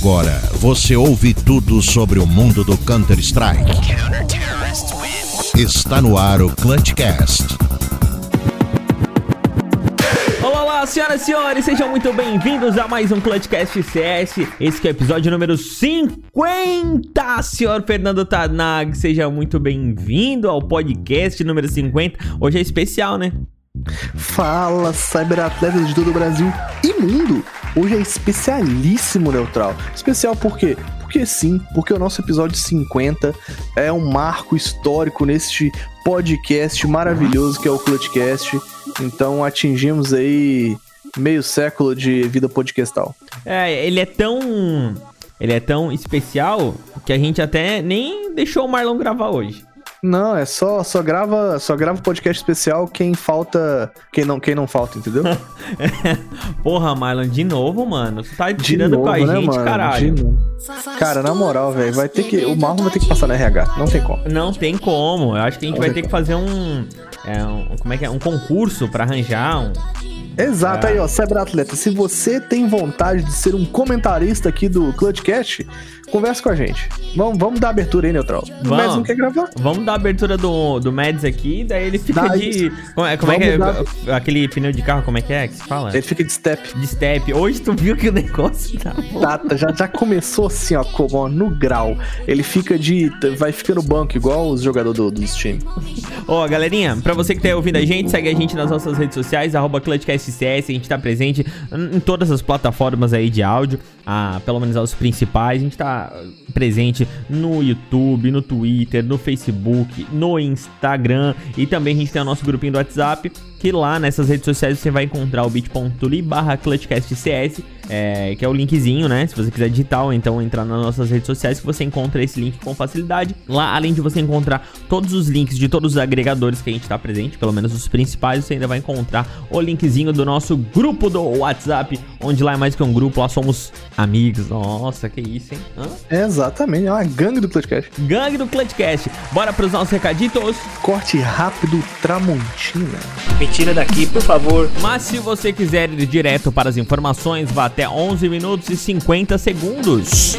Agora você ouve tudo sobre o mundo do Counter-Strike. Está no ar o Clutchcast. Olá, olá, senhoras e senhores, sejam muito bem-vindos a mais um Clutchcast CS. Esse que é o episódio número 50. Senhor Fernando Tanag, seja muito bem-vindo ao podcast número 50. Hoje é especial, né? Fala, cyberatletas de todo o Brasil e mundo! Hoje é especialíssimo Neutral. Especial por quê? Porque sim, porque o nosso episódio 50 é um marco histórico neste podcast maravilhoso que é o Clutchcast. Então atingimos aí meio século de vida podcastal. É, ele é tão. Ele é tão especial que a gente até nem deixou o Marlon gravar hoje. Não, é só só grava, só grava podcast especial quem falta, quem não, quem não falta, entendeu? Porra, Marlon, de novo, mano. Você tá tirando novo, com a né, gente, mano? caralho. Cara, na moral, velho, vai ter que o Marlon vai ter que passar na RH, não tem como. Não tem como. Eu acho que a gente Não vai ter que fazer um, é, um- Como é que é? Um concurso pra arranjar um. Exato, Ah. aí ó, cyberatleta, se você tem vontade de ser um comentarista aqui do Clutchcast, conversa com a gente. Vamos, vamos dar abertura aí, Neutral. O Vamos. Mads não quer gravar? Vamos dar a abertura do, do Mads aqui, daí ele fica Dá de. isso. Como é, como é que é? Aquele pneu de carro, como é que é que se fala? Ele fica de step. De step. Hoje tu viu que o negócio tá bom. Tá, tá, já, já começou assim, ó, como, ó, no grau. Ele fica de. vai ficar no banco, igual os jogadores do, dos times. Ó, galerinha, pra você que tá ouvindo a gente, segue a gente nas nossas redes sociais, arroba ClutchCastCS, a gente tá presente em todas as plataformas aí de áudio, ah, pelo menos as principais, a gente tá presente no YouTube, no Twitter, no Facebook, no Instagram. E também a gente tem o nosso grupinho do WhatsApp, que lá nessas redes sociais você vai encontrar o bit.ly barra ClutchCastCS, é, que é o linkzinho, né? Se você quiser digitar ou então entrar nas nossas redes sociais, que você encontra esse link com facilidade. Lá, além de você encontrar todos os links de todos os agregadores que a gente tá presente, pelo menos os principais, você ainda vai encontrar o linkzinho do nosso grupo do WhatsApp, onde lá é mais que um grupo, lá somos amigos. Nossa, que isso, hein? Hã? Exatamente, é uma gangue do Clutchcast. Gangue do Clutchcast. Bora pros nossos recaditos. Corte rápido Tramontina. Me tira daqui, por favor. Mas se você quiser ir direto para as informações, vá até 11 minutos e 50 segundos.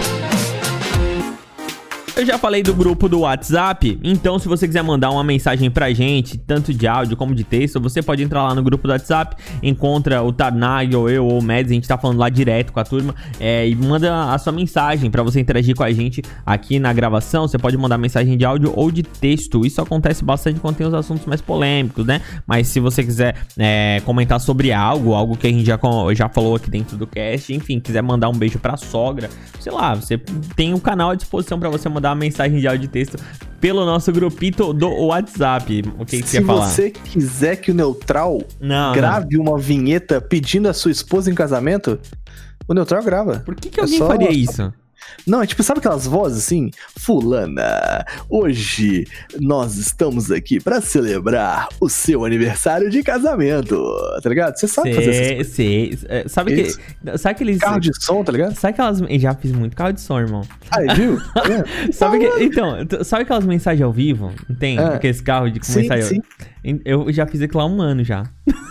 Eu já falei do grupo do WhatsApp, então se você quiser mandar uma mensagem pra gente, tanto de áudio como de texto, você pode entrar lá no grupo do WhatsApp, encontra o Tarnag ou eu ou o Mads, a gente tá falando lá direto com a turma, é, e manda a sua mensagem pra você interagir com a gente aqui na gravação. Você pode mandar mensagem de áudio ou de texto. Isso acontece bastante quando tem os assuntos mais polêmicos, né? Mas se você quiser é, comentar sobre algo, algo que a gente já, já falou aqui dentro do cast, enfim, quiser mandar um beijo pra sogra, sei lá, você tem um canal à disposição pra você mandar uma mensagem de áudio e texto pelo nosso grupito do WhatsApp. O que, que você Se ia falar? você quiser que o Neutral Não, grave uma vinheta pedindo a sua esposa em casamento, o Neutral grava. Por que, que É alguém só- faria isso? Não, é tipo, sabe aquelas vozes assim? Fulana, hoje nós estamos aqui pra celebrar o seu aniversário de casamento, tá ligado? Você sabe fazer essas coisas. sei. É, Sabe Isso. que. Sabe aqueles. Carro de som, tá ligado? Sabe aquelas. Eu já fiz muito carro de som, irmão. Aí, viu? Tá vendo? Sabe que, então, tu- sabe aquelas mensagens ao vivo? Tem? Ah. Aqueles carros de Sim, mensagem sim. Eu já fiz aquilo há um ano já.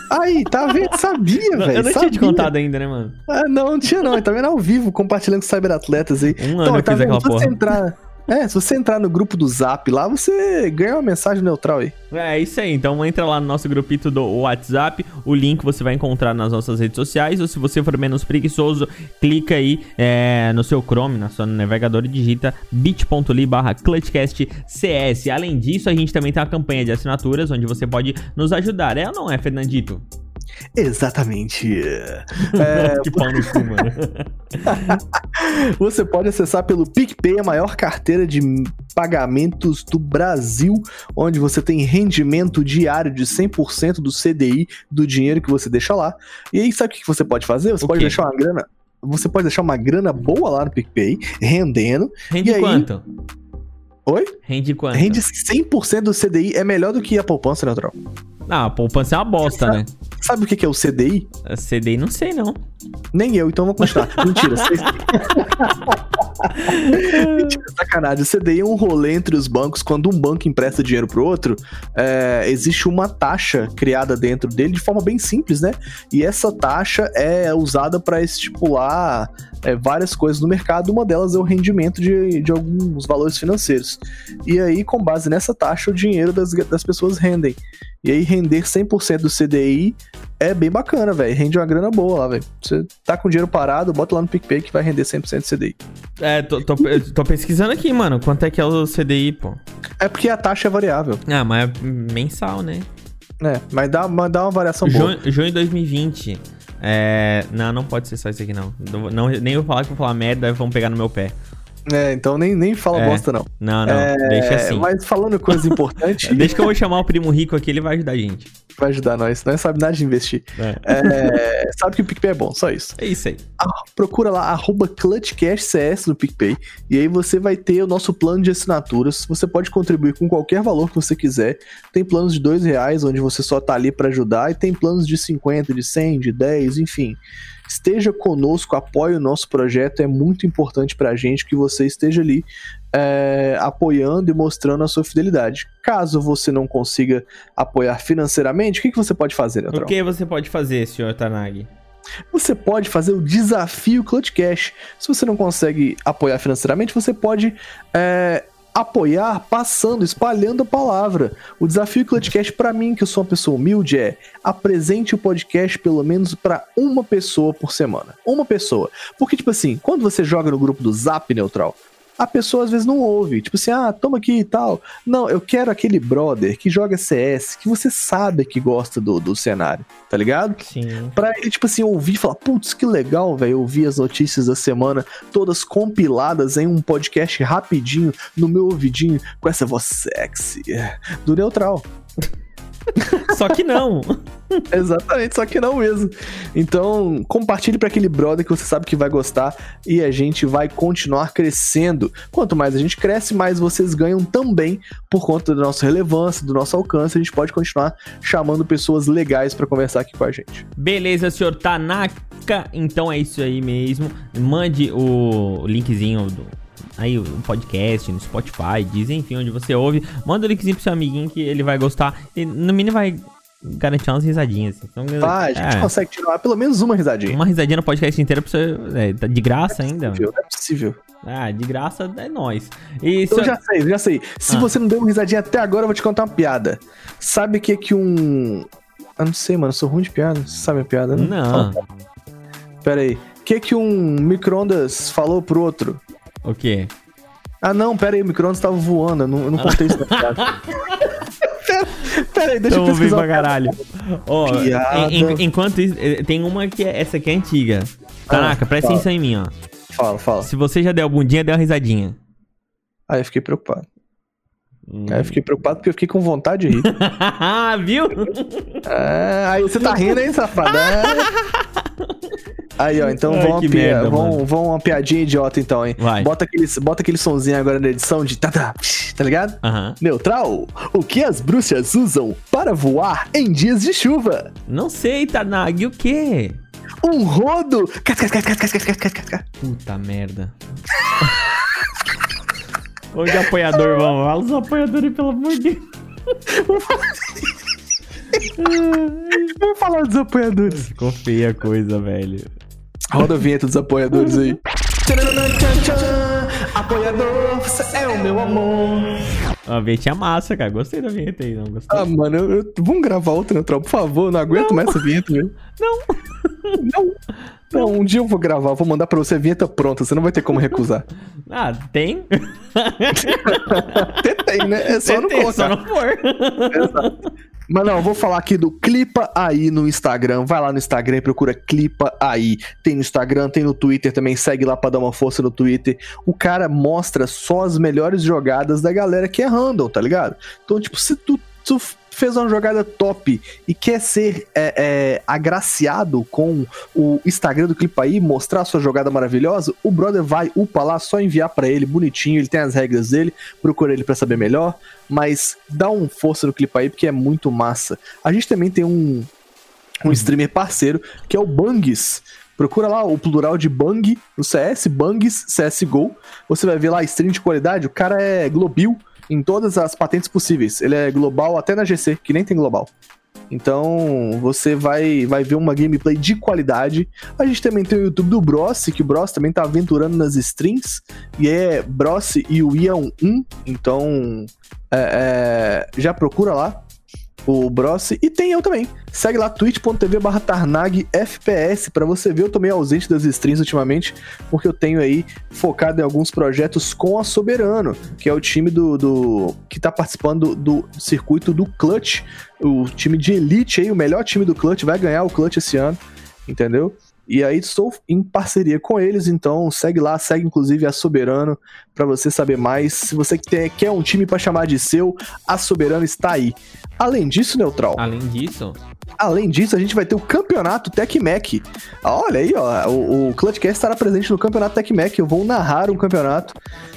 Aí, tá vendo? Sabia, eu velho. não tinha te sabia. contado ainda, né, mano? Ah, não, não tinha não. Ele tá vendo ao vivo, compartilhando com cyberatletas aí. Um ano eu tá fiz aquela porra. entrar... É, se você entrar no grupo do Zap lá, você ganha uma mensagem neutral aí. É isso aí. Então entra lá no nosso grupito do WhatsApp. O link você vai encontrar nas nossas redes sociais. Ou se você for menos preguiçoso, clica aí é, no seu Chrome, na sua navegador e digita bit.ly barra ClutchCastCS. Além disso, a gente também tem uma campanha de assinaturas onde você pode nos ajudar. É ou não é, Fernandito? Exatamente. É, que pau no cu, mano. Você pode acessar pelo PicPay, a maior carteira de pagamentos do Brasil, onde você tem rendimento diário de 100% do CDI do dinheiro que você deixa lá. E aí, sabe o que você pode fazer? Você O pode quê? deixar uma grana. Você pode deixar uma grana boa lá no PicPay, rendendo. Rende E aí? quanto? Oi? Rende quanto? Rende 100% do CDI, é melhor do que a poupança neutral. Ah, a poupança é uma bosta, né? Sabe o que é o CDI? A CDI não sei, não. Nem eu, então vou continuar. Mentira. Mentira, sacanagem. O CDI é um rolê entre os bancos. Quando um banco empresta dinheiro pro outro, é, existe uma taxa criada dentro dele de forma bem simples, né? E essa taxa é usada para estipular é, várias coisas no mercado. Uma delas é o rendimento de, de alguns valores financeiros. E aí, com base nessa taxa, o dinheiro das, das pessoas rendem. E aí, render 100% do CDI é bem bacana, velho. Rende uma grana boa lá, velho. Você tá com dinheiro parado, bota lá no PicPay que vai render 100% do CDI. É, tô, tô, tô pesquisando aqui, mano. Quanto é que é o CDI, pô? É porque a taxa é variável. Ah, mas é mensal, né? É, mas dá, mas dá uma variação boa. Junho, junho de 2020. É. Não, não pode ser só isso aqui, não. não, não nem vou falar que vou falar merda, vão pegar no meu pé. É, então nem, nem fala É. bosta, não. Não, não, É, deixa assim. Mas falando coisa importante, Deixa que eu vou chamar o primo rico aqui, ele vai ajudar a gente. vai ajudar nós. Nós sabe nada de investir. É, É, sabe que o PicPay é bom, só isso. é isso aí. Ah, procura lá, arroba ClutchCashCS no PicPay, e aí você vai ter o nosso plano de assinaturas. Você pode contribuir com qualquer valor que você quiser. Tem planos de dois reais, onde você só tá ali para ajudar, e tem planos de 50, de 100, de 10, enfim. Esteja conosco, apoie o nosso projeto, é muito importante pra gente que você esteja ali é, apoiando e mostrando a sua fidelidade. Caso você não consiga apoiar financeiramente, o que, que você pode fazer, Neutral? O que você pode fazer, senhor Tanag? você pode fazer o desafio Clutch Cash. Se você não consegue apoiar financeiramente, você pode é, apoiar passando, espalhando a palavra. O desafio Clutch Cash para mim, que eu sou uma pessoa humilde, é apresente o podcast pelo menos para uma pessoa por semana. Uma pessoa. Porque, tipo assim, quando você joga no grupo do Zap Neutral, a pessoa às vezes não ouve. Tipo assim, ah, toma aqui e tal. Não, eu quero aquele brother que joga CS, que você sabe que gosta do, do cenário, tá ligado? Sim. Pra ele, tipo assim, ouvir e falar, putz, que legal, velho, ouvir as notícias da semana, todas compiladas em um podcast rapidinho, no meu ouvidinho, com essa voz sexy do Neutral. Só que não. Exatamente, só que não mesmo. Então, compartilhe pra aquele brother que você sabe que vai gostar e a gente vai continuar crescendo. Quanto mais a gente cresce, mais vocês ganham também por conta da nossa relevância, do nosso alcance. A gente pode continuar chamando pessoas legais pra conversar aqui com a gente. Beleza, senhor Tanaka. Então é isso aí mesmo. Mande o linkzinho do. Aí o podcast no Spotify, diz enfim, onde você ouve. Manda o linkzinho pro seu amiguinho que ele vai gostar. E no mínimo vai garantir umas risadinhas. Assim. Então, Ah, a gente é, consegue tirar pelo menos uma risadinha. uma risadinha no podcast inteiro pra você. É, tá de graça ainda. Não é possível. Ah, de graça é nóis. E Eu já sei, já sei. Se Ah. você não deu uma risadinha até agora, eu vou te contar uma piada. Sabe o que que um... Eu não sei, mano, eu sou ruim de piada. Você sabe a piada, né? Não. Pera aí. O que que um micro-ondas falou pro outro? O quê? Ah, não, pera aí, o micro-ondas tava voando. Eu não, eu não contei isso na pera, pera aí, deixa eu Tamo bem pesquisar. pra caralho. Ó, en- en- enquanto isso, eh, tem uma que é, essa aqui é antiga. Tanaka, presta fala. atenção em mim, ó. Fala, fala. Se você já deu a bundinha, dê uma risadinha. Aí eu fiquei preocupado. Hum. Aí eu fiquei preocupado porque eu fiquei com vontade de rir. Viu? Ah, aí você tá rindo, hein, safado? É. aí, ó, então vão, uma merda, uma piadinha idiota, então, hein? Vai. Bota aquele, bota aquele sonzinho agora na edição de tá, tá, tá ligado? Uhum. Neutral, o que as bruxas usam para voar em dias de chuva? Não sei, Tanag, o quê? Um rodo! Puta merda. Onde apoiador vão? Fala os apoiadores, pelo amor de Deus. Vamos falar dos apoiadores. Ficou feia a coisa, velho. Roda a vinheta dos apoiadores aí. Apoiador, você é o meu amor. A vinheta massa, cara. Gostei da vinheta aí, não gostei? Ah, mano, eu- eu- vamos gravar outra, Neutral, por favor. Não aguento mais essa vinheta, velho. Não. Não. Não, um dia eu vou gravar, vou mandar pra você a vinheta pronta, você não vai ter como recusar. Ah, tem? Até tem, né? É só não tem, colocar. só não for. Exato. Mas não, eu vou falar aqui do Clipa Aí no Instagram. Vai lá no Instagram e procura Clipa Aí. Tem no Instagram, tem no Twitter também. Segue lá pra dar uma força no Twitter. O cara mostra só as melhores jogadas da galera que é random, tá ligado? Então, tipo, se tu, tu fez uma jogada top e quer ser é, é, agraciado com o Instagram do Clipa Aí, mostrar sua jogada maravilhosa, o brother vai, upa lá, só enviar pra ele bonitinho. Ele tem as regras dele. Procura ele pra saber melhor mas dá um força no clipe aí porque é muito massa. A gente também tem um, um streamer parceiro que é o Bangs. Procura lá o plural de Bang no CS, Bangs CSGO. Você vai ver lá stream de qualidade. O cara é Globil em todas as patentes possíveis. Ele é global até na GC, que nem tem global. Então você vai, vai ver uma gameplay de qualidade. A gente também tem o YouTube do Brossi, que o Bros também tá aventurando nas streams. E é Brossi e o Ian 1. Então é, é, já procura lá o Brossi, e tem eu também. Segue lá twitch.tv barra FPS pra você ver, eu tô meio ausente das streams ultimamente, porque eu tenho aí focado em alguns projetos com a Soberano, que é o time do, do que tá participando do, do circuito do Clutch, o time de elite aí, o melhor time do Clutch, vai ganhar o Clutch esse ano, entendeu? E aí estou em parceria com eles, então segue lá, segue inclusive a Soberano para você saber mais. Se você quer, um time para chamar de seu, a Soberano está aí. Além disso, Neutral. Além disso. Além disso, a gente vai ter o campeonato TecMac. Olha aí, ó. O, o Clutchcast estará presente no campeonato TecMac. Eu vou narrar um campeonato.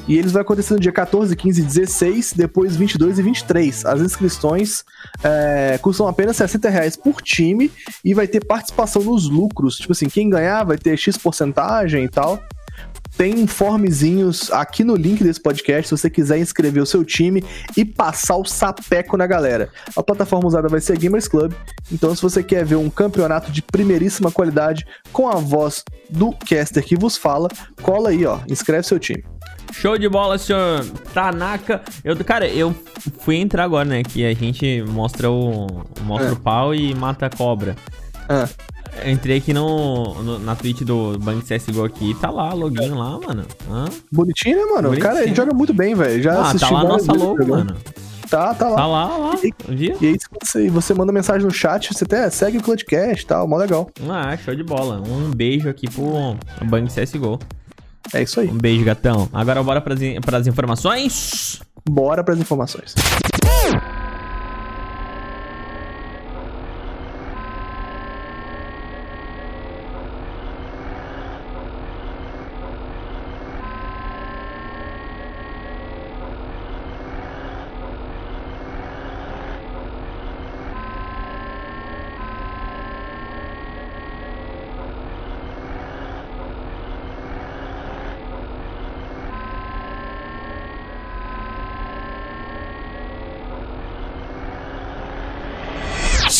E eles vão acontecer no dia 14, 15 e 16, depois 22 e 23. As inscrições é, custam apenas 60 reais por time e vai ter participação nos lucros. Tipo assim, quem ganhar vai ter X porcentagem e tal. Tem informezinhos aqui no link desse podcast se você quiser inscrever o seu time e passar o sapeco na galera. A plataforma usada vai ser a Gamers Club, então se você quer ver um campeonato de primeiríssima qualidade com a voz do caster que vos fala, cola aí, ó, inscreve seu time. Show de bola, senhor Tanaka. Eu, cara, eu fui entrar agora, né? Que a gente mostra o, mostra É. o pau e mata a cobra. Ah, Eu entrei aqui no, no- na Twitch do Bang CSGO aqui, tá lá, login lá, mano. Hã? bonitinho, né, mano? O cara, ele joga muito bem, velho. Já Ah, tá assisti lá a várias nossa logo, jogando. mano. Tá, tá lá. Tá lá, lá. Viu? E aí, você, você manda mensagem no chat, você até segue o Clutchcast e tal, mó legal. Ah, show de bola. Um beijo aqui pro Bang CSGO. É isso aí. Um beijo, gatão. Agora bora pras, pras informações. Bora pras informações.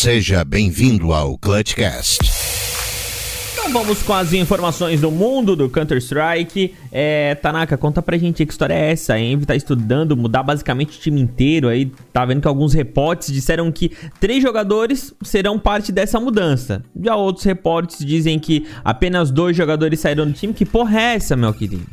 Seja bem-vindo ao Clutchcast. Então vamos com as informações do mundo do Counter-Strike. É, Tanaka, conta pra gente que história é essa. A Envy tá estudando mudar basicamente o time inteiro. Aí tá vendo que alguns reportes disseram que três jogadores serão parte dessa mudança. Já outros reportes dizem que apenas dois jogadores saíram do time. Que porra é essa, meu querido?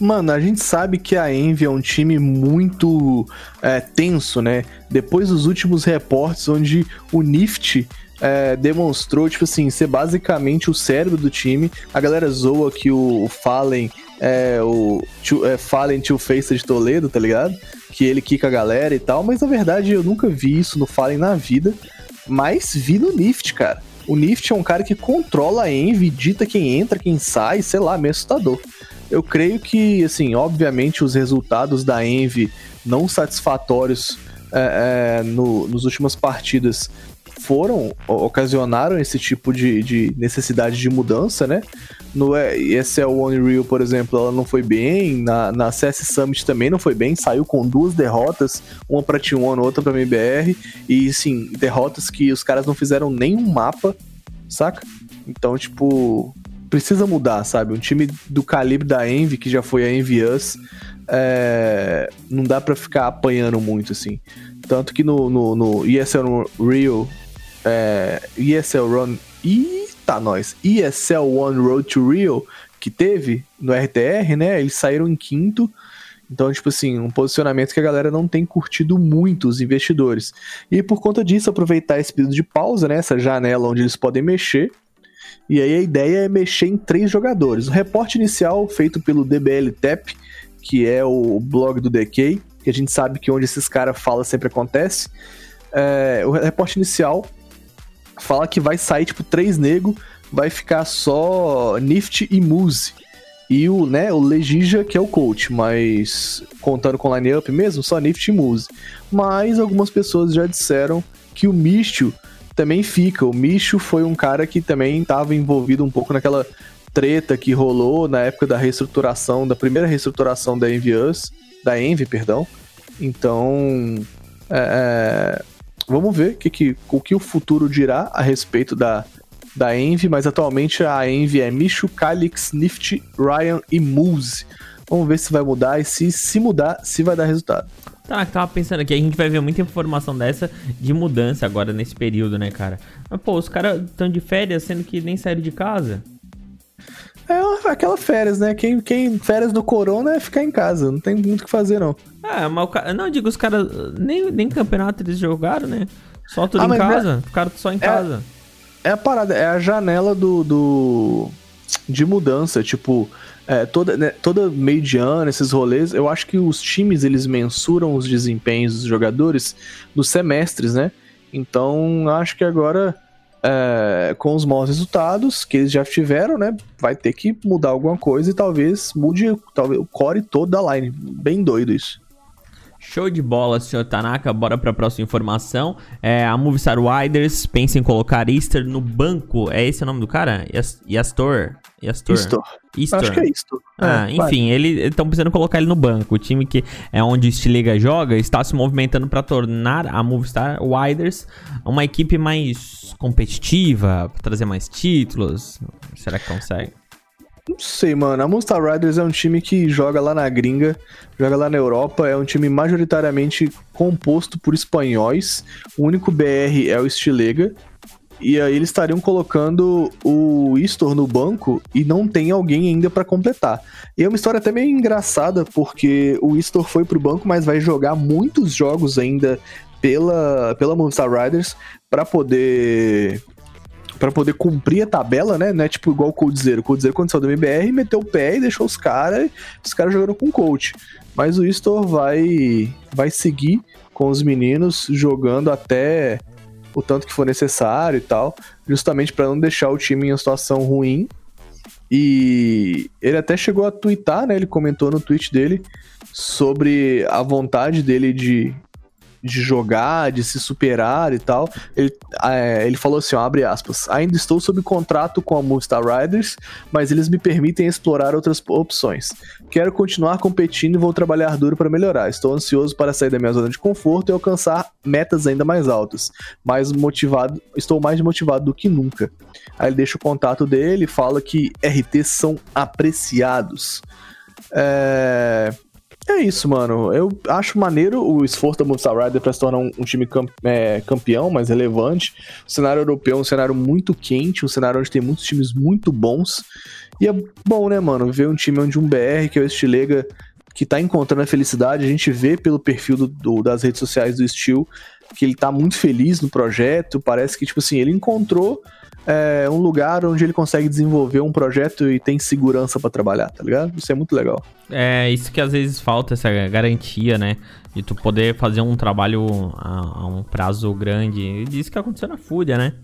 Mano, a gente sabe que a Envy é um time muito é, tenso, né? Depois dos últimos reportes onde o Nift é, demonstrou, tipo assim, ser basicamente o cérebro do time. A galera zoa que o, o Fallen é o é, Fallen Tio Face de Toledo, tá ligado? Que ele quica a galera e tal, mas na verdade eu nunca vi isso no Fallen na vida, mas vi no Nift, cara. O Nift é um cara que controla a Envy, dita quem entra, quem sai, sei lá, meio assustador. Eu creio que, assim, obviamente os resultados da Envy não satisfatórios é, é, no, nos últimas partidas foram, ocasionaram esse tipo de, de necessidade de mudança, né? No é, ESL One Real, por exemplo, ela não foi bem, na, na CS Summit também não foi bem, saiu com duas derrotas, uma pra T1, outra pra MBR, e, sim, derrotas que os caras não fizeram nenhum mapa, saca? Então, tipo, precisa mudar, sabe? Um time do calibre da Envy, que já foi a Envy Us, é, não dá pra ficar apanhando muito, assim. Tanto que no, no, no ESL Real, é, ESL Run. Eita, nós! ESL One Road to Rio, que teve no RTR, né? Eles saíram em quinto. Então, tipo assim, um posicionamento que a galera não tem curtido muito, os investidores. E por conta disso, aproveitar esse período de pausa, né? Essa janela onde eles podem mexer. E aí a ideia é mexer em três jogadores. O reporte inicial feito pelo DBL Tap, que é o blog do DK, que a gente sabe que onde esses caras falam sempre acontece. É, o reporte inicial fala que vai sair tipo três nego, vai ficar só Nift e Muse. E o, né, o Legija, que é o coach, mas contando com line-up mesmo, só Nift e Muse. Mas algumas pessoas já disseram que o Mistio também fica. O Micho foi um cara que também estava envolvido um pouco naquela treta que rolou na época da reestruturação, da primeira reestruturação da Envy Us, da Envy, perdão. Então, é, é, vamos ver que, que, o que o futuro dirá a respeito da, da Envy, mas atualmente a Envy é Micho, Calix, Nift, Ryan e Moose. Vamos ver se vai mudar e se, se mudar, se vai dar resultado. Tá, tava pensando aqui, a gente vai ver muita informação dessa de mudança agora nesse período, né, cara? Mas, pô, os caras estão de férias, sendo que nem saíram de casa. É aquela férias, né? Quem, quem férias do corona é ficar em casa, não tem muito o que fazer, não. É, mas o cara. Não, digo, os caras. Nem, nem campeonato eles jogaram, né? Só tudo ah, em casa. É, ficaram só em é, casa. É a parada, é a janela do. do de mudança, tipo é, toda, né, toda meio de ano, esses rolês, eu acho que os times eles mensuram os desempenhos dos jogadores nos semestres, né? Então acho que agora, é, com os maus resultados que eles já tiveram, né? Vai ter que mudar alguma coisa e talvez mude talvez, o core todo da line. Bem doido isso. Show de bola, senhor Tanaka. Bora para a próxima informação. É, a Movistar Riders pensa em colocar Easter no banco. É esse o nome do cara? Yastor? Yastor. Easter. Easter. Acho que é isso. Ah, é, enfim, eles estão precisando colocar ele no banco. O time que é onde o Stilega joga está se movimentando para tornar a Movistar Riders uma equipe mais competitiva, pra trazer mais títulos. Será que consegue? Não sei, mano. A Monster Riders é um time que joga lá na gringa, joga lá na Europa, é um time majoritariamente composto por espanhóis. O único BR é o Stilega. E aí eles estariam colocando o Istor no banco e não tem alguém ainda para completar. E é uma história até meio engraçada, porque o Istor foi pro banco, mas vai jogar muitos jogos ainda pela, pela Movistar Riders para poder para poder cumprir a tabela, né? Não é tipo igual o Coldzera. O Coldzera, quando saiu do MBR, meteu o pé e deixou os caras. Os caras jogando com o coach. Mas o Istor vai, vai seguir com os meninos jogando até o tanto que for necessário e tal, justamente para não deixar o time em uma situação ruim. E ele até chegou a twittar, né? Ele comentou no tweet dele sobre a vontade dele de, de jogar, de se superar e tal. Ele, é, ele falou assim, ó, abre aspas, ainda estou sob contrato com a Movistar Riders, mas eles me permitem explorar outras opções. Quero continuar competindo e vou trabalhar duro para melhorar. Estou ansioso para sair da minha zona de conforto e alcançar metas ainda mais altas. Mais motivado, estou mais motivado do que nunca. Aí ele deixa o contato dele, fala que RTs são apreciados. É... É isso, mano. Eu acho maneiro o esforço da Movistar Rider pra se tornar um, um time é, campeão, mais relevante. O cenário europeu é um cenário muito quente, um cenário onde tem muitos times muito bons. E é bom, né, mano, ver um time onde um BR, que é o Estilega, que tá encontrando a felicidade. A gente vê pelo perfil do, do, das redes sociais do Steel que ele tá muito feliz no projeto. Parece que, tipo assim, ele encontrou é, um lugar onde ele consegue desenvolver um projeto e tem segurança para trabalhar, tá ligado? Isso é muito legal. É, isso que às vezes falta, essa garantia, né? De tu poder fazer um trabalho a, a um prazo grande. Isso que aconteceu na Fúria, né?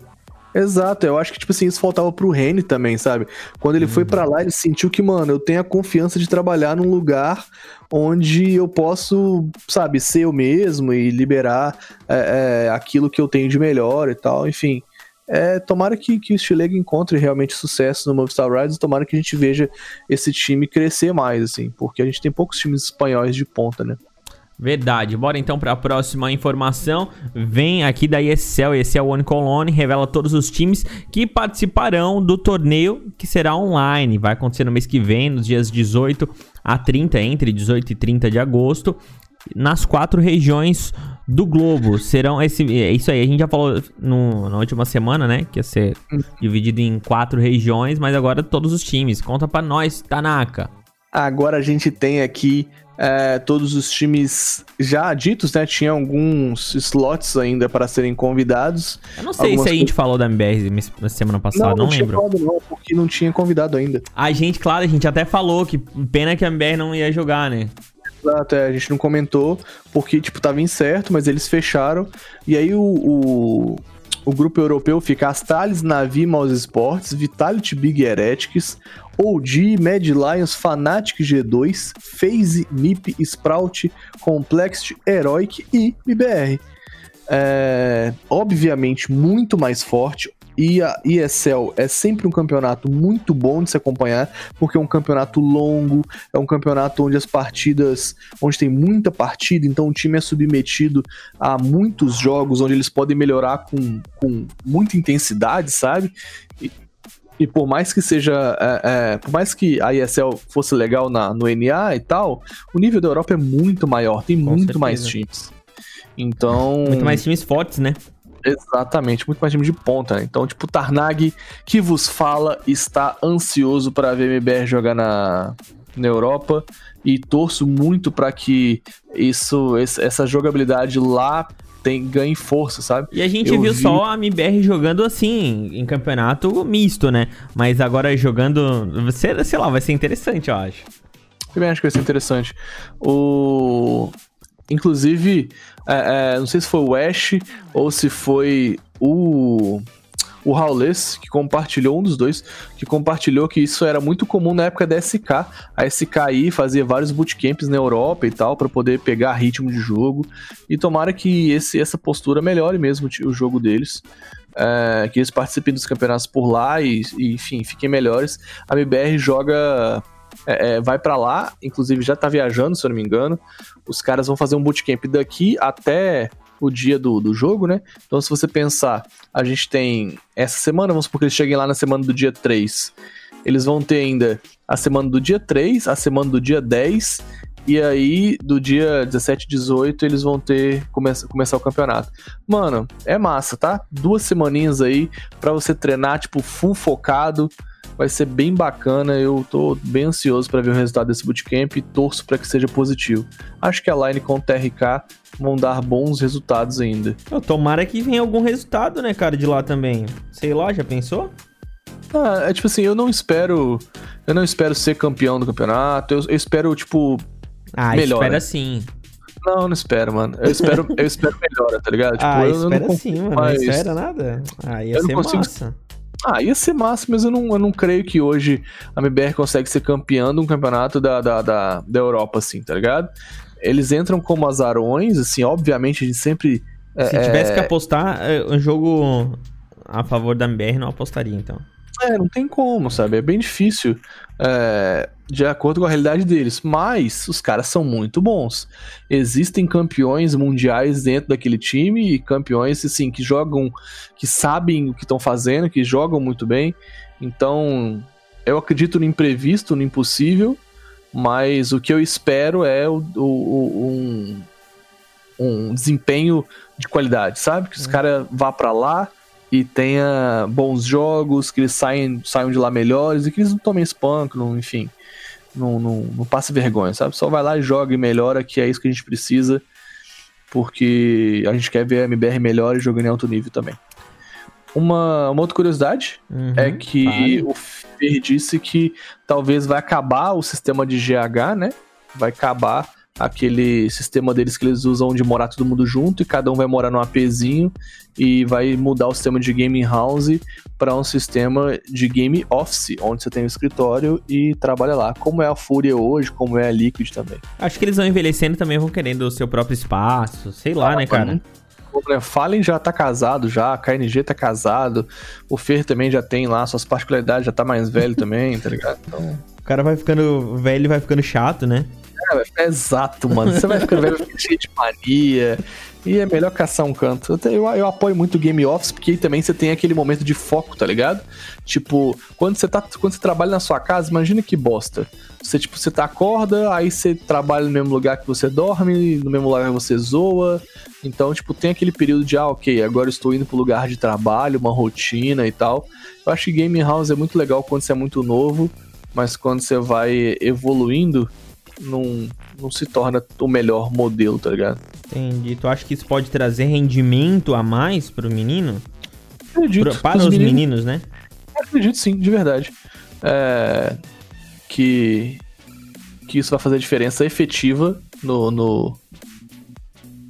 Exato, eu acho que, tipo assim, isso faltava pro Rene também, sabe? Quando ele uhum. foi para lá, ele sentiu que, mano, eu tenho a confiança de trabalhar num lugar onde eu posso, sabe, ser eu mesmo e liberar é, é, aquilo que eu tenho de melhor e tal, enfim. É, tomara que, que o Stilega encontre realmente sucesso no Movistar Riders, tomara que a gente veja esse time crescer mais, assim, porque a gente tem poucos times espanhóis de ponta, né? Verdade. Bora então para a próxima informação. Vem aqui da ESL, ESL One Colony, revela todos os times que participarão do torneio que será online. Vai acontecer no mês que vem, nos dias 18 a 30, entre 18 e 30 de agosto nas quatro regiões do globo. Serão esse, é isso aí, a gente já falou no, na última semana, né? Que ia ser dividido em quatro regiões, mas agora todos os times. Conta para nós, Tanaka. Agora a gente tem aqui é, todos os times já ditos, né? Tinha alguns slots ainda para serem convidados. Eu não sei se a gente falou da MBR na semana passada, não, não, não lembro. Falado, não, porque não tinha convidado ainda. A gente, claro, a gente até falou que pena que a MBR não ia jogar, né? Exato, é, a gente não comentou, porque, tipo, tava incerto, mas eles fecharam. E aí o, o, o grupo europeu fica Astralis, Navi, Mouse Sports, Vitality Big Heretics, OG, Mad Lions, Fnatic G2, FaZe, NiP, Sprout, Complexity, Heroic e MBR. é, obviamente muito mais forte. E a ESL é sempre um campeonato muito bom de se acompanhar, porque é um campeonato longo, é um campeonato onde as partidas, onde tem muita partida, então o time é submetido a muitos jogos onde eles podem melhorar com, com muita intensidade, sabe? E, e por mais que seja. É, é, por mais que a ESL fosse legal na, no NA e tal, o nível da Europa é muito maior, tem Com muito certeza. mais times. Então. Muito mais times fortes, né? Exatamente, muito mais time de ponta, né? Então, tipo, o Tarnag, que vos fala, está ansioso para ver MBR jogar na, na Europa e torço muito para que isso, essa jogabilidade lá tem, ganhe força, sabe? E a gente Eu viu vi- só a MBR jogando assim, em campeonato misto, né? Mas agora jogando. Sei, sei lá, vai ser interessante, eu acho. Também acho que vai ser interessante. O. Inclusive, é, é, não sei se foi o Ash ou se foi o. O Raules, que compartilhou, um dos dois, que compartilhou que isso era muito comum na época da SK. A SK aí fazia vários bootcamps na Europa e tal, para poder pegar ritmo de jogo. E tomara que esse, essa postura melhore mesmo o jogo deles. É, que eles participem dos campeonatos por lá e, e, enfim, fiquem melhores. A MBR joga é, é, vai pra lá, inclusive já tá viajando, se eu não me engano. Os caras vão fazer um bootcamp daqui até o dia do, do jogo, né? Então, se você pensar, a gente tem essa semana, vamos supor que eles cheguem lá na semana do dia 3. Eles vão ter ainda a semana do dia 3, a semana do dia 10, e aí do dia 17 e 18 eles vão ter começa, começar o campeonato. Mano, é massa, tá? Duas semaninhas aí pra você treinar, tipo, full focado. Vai ser bem bacana, eu tô bem ansioso pra ver o resultado desse bootcamp e torço pra que seja positivo. Acho que a line com o TRK vão dar bons resultados ainda. Eu, tomara que venha algum resultado, né, cara, de lá também. Sei lá, já pensou? Ah, é tipo assim, eu não espero. Eu não espero ser campeão do campeonato. Eu, eu espero, tipo. Ah, Melhor, espera né? sim. Não, não espero, mano. Eu espero, eu espero melhora, tá ligado? Tipo, ah, eu, não espera consigo sim, mano. Não espera nada. Ah, ia Eu não ser consigo- massa. Ah, ia ser massa, mas eu não, eu não creio que hoje a MBR consegue ser campeã de um campeonato da, da, da, da Europa, assim, tá ligado? Eles entram como azarões, assim, obviamente a gente sempre. Se é, tivesse que apostar, é, um jogo a favor da MBR, não apostaria, então. É, não tem como, sabe? É bem difícil é, de acordo com a realidade deles. Mas os caras são muito bons. Existem campeões mundiais dentro daquele time e campeões, assim, que jogam, que sabem o que estão fazendo, que jogam muito bem. Então, eu acredito no imprevisto, no impossível. Mas o que eu espero é o, o- o- um, um desempenho de qualidade, sabe? Que os caras vá pra lá e tenha bons jogos, que eles saiam, saiam de lá melhores e que eles não tomem espanco, não, enfim, não, não, não passe vergonha, sabe? Só vai lá e joga e melhora, que é isso que a gente precisa, porque a gente quer ver a MBR melhor e jogando em alto nível também. Uma, uma outra curiosidade Uhum, é que fale. o Fer disse que talvez vai acabar o sistema de GH, né? Vai acabar aquele sistema deles que eles usam de morar todo mundo junto e cada um vai morar num APzinho e vai mudar o sistema de gaming house para um sistema de game office, onde você tem um escritório e trabalha lá, como é a Fúria hoje, como é a Liquid também. Acho que eles vão envelhecendo e também vão querendo o seu próprio espaço. Sei lá, Ah, né, cara? Né, Fallen já tá casado já, a KNG tá casado, o Fer também já tem lá suas particularidades, já tá mais velho também, tá ligado? Então, O cara vai ficando velho e vai ficando chato, né? É, ficar exato, mano. Você vai ficando velho, ficar cheio de mania. E é melhor caçar um canto. Eu, eu, eu apoio muito o Game Office, porque aí também você tem aquele momento de foco, tá ligado? Tipo, quando você, tá, quando você trabalha na sua casa, imagina que bosta. Você, tipo, você tá, acorda, aí você trabalha no mesmo lugar que você dorme, no mesmo lugar que você zoa. Então, tipo, tem aquele período de, ah, ok, agora estou indo pro lugar de trabalho, uma rotina e tal. Eu acho que Game House é muito legal quando você é muito novo, mas quando você vai evoluindo, não, não se torna o melhor modelo, tá ligado? Entendi. Tu acha que isso pode trazer rendimento a mais pro menino? Acredito. Pro- para os meninos, né? Acredito sim, de verdade. É, que, que isso vai fazer diferença efetiva no, no,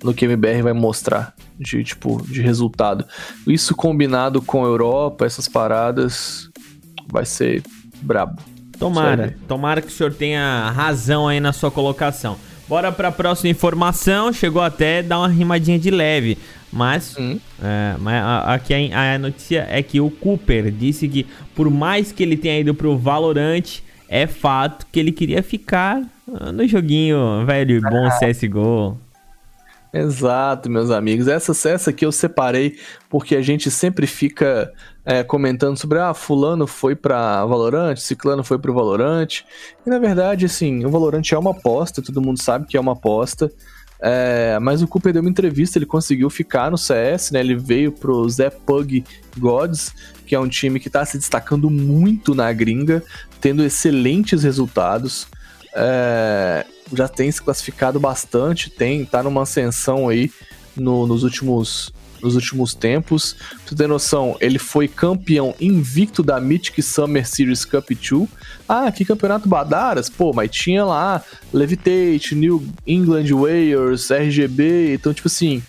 no que a MBR vai mostrar de, tipo, de resultado. Isso combinado com a Europa, essas paradas, vai ser brabo. Tomara, tomara que o senhor tenha razão aí na sua colocação. Bora pra próxima informação. Chegou até dar uma rimadinha de leve. Mas, Hum. é, mas a- aqui a, a notícia é que o Cooper disse que, por mais que ele tenha ido pro Valorant, é fato que ele queria ficar ah, no joguinho velho e bom CSGO. Exato, meus amigos. Essa, essa aqui eu separei porque a gente sempre fica é, comentando sobre ah, fulano foi pra Valorant, ciclano foi pro Valorant. E na verdade, assim, o Valorant é uma aposta, todo mundo sabe que é uma aposta. É, mas o Cooper deu uma entrevista, ele conseguiu ficar no CS, né? Ele veio pro Zé Pug Gods, que é um time que tá se destacando muito na gringa, tendo excelentes resultados. É, já tem se classificado bastante, tem tá numa ascensão aí no- nos últimos nos últimos tempos. Pra você ter noção, ele foi campeão invicto da Mythic Summer Series Cup 2. Ah, que campeonato badaras? Pô, mas tinha lá Levitate, New England Warriors, RGB, então tipo assim,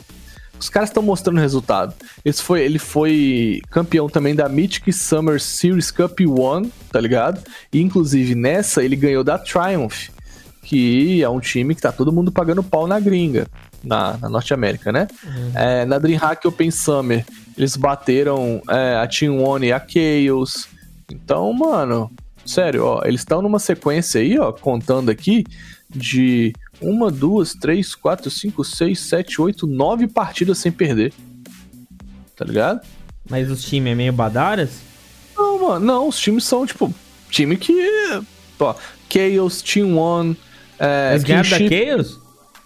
os caras estão mostrando resultado. Esse foi, ele foi campeão também da Mythic Summer Series Cup 1, tá ligado? E inclusive nessa ele ganhou da Triumph, que é um time que tá todo mundo pagando pau na gringa, na, na Norte América, né? É, na DreamHack Open Summer, eles bateram é, a Team One e a Chaos. Então, mano, sério, ó, eles estão numa sequência aí, ó, contando aqui, de uma, duas, três, quatro, cinco, seis, sete, oito, nove partidas sem perder. Tá ligado? Mas os times é meio badaras? Não, mano, não, os times são, tipo, time que. Ó, Chaos, Team One. É, Eles ganharam da Chaos?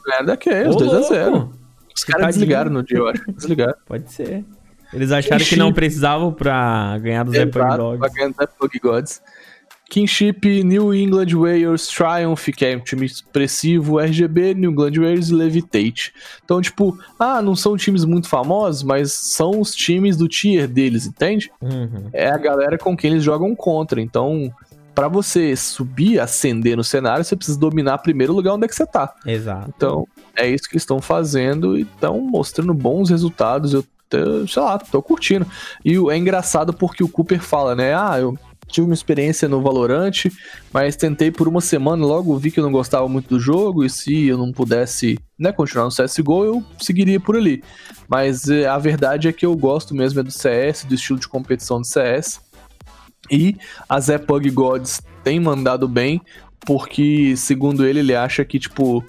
Ganharam da Chaos, Ô, 2x0. louco! Os caras desligaram no dia, eu acho. Desligaram. Pode ser. Eles acharam que não precisavam pra ganhar dos Apple Exato, Dogs. pra ganhar da Pug Gods. Kinship, New England Warriors, Triumph, que é um time expressivo, RGB, New England Warriors e Levitate. Então, tipo, ah, não são times muito famosos, mas são os times do tier deles, entende? Uhum. É a galera com quem eles jogam contra. Então, pra você subir, ascender no cenário, você precisa dominar primeiro o lugar onde é que você tá. Exato. Então, é isso que eles estão fazendo e estão mostrando bons resultados. Eu, sei lá, tô curtindo. E é engraçado porque o Cooper fala, né? Ah, eu tive uma experiência no Valorant, mas tentei por uma semana, logo vi que eu não gostava muito do jogo e se eu não pudesse né, continuar no CSGO, eu seguiria por ali. Mas eh, a verdade é que eu gosto mesmo é do CS, do estilo de competição do CS. E a Zé Pug Gods tem mandado bem, porque, segundo ele, ele acha que, tipo,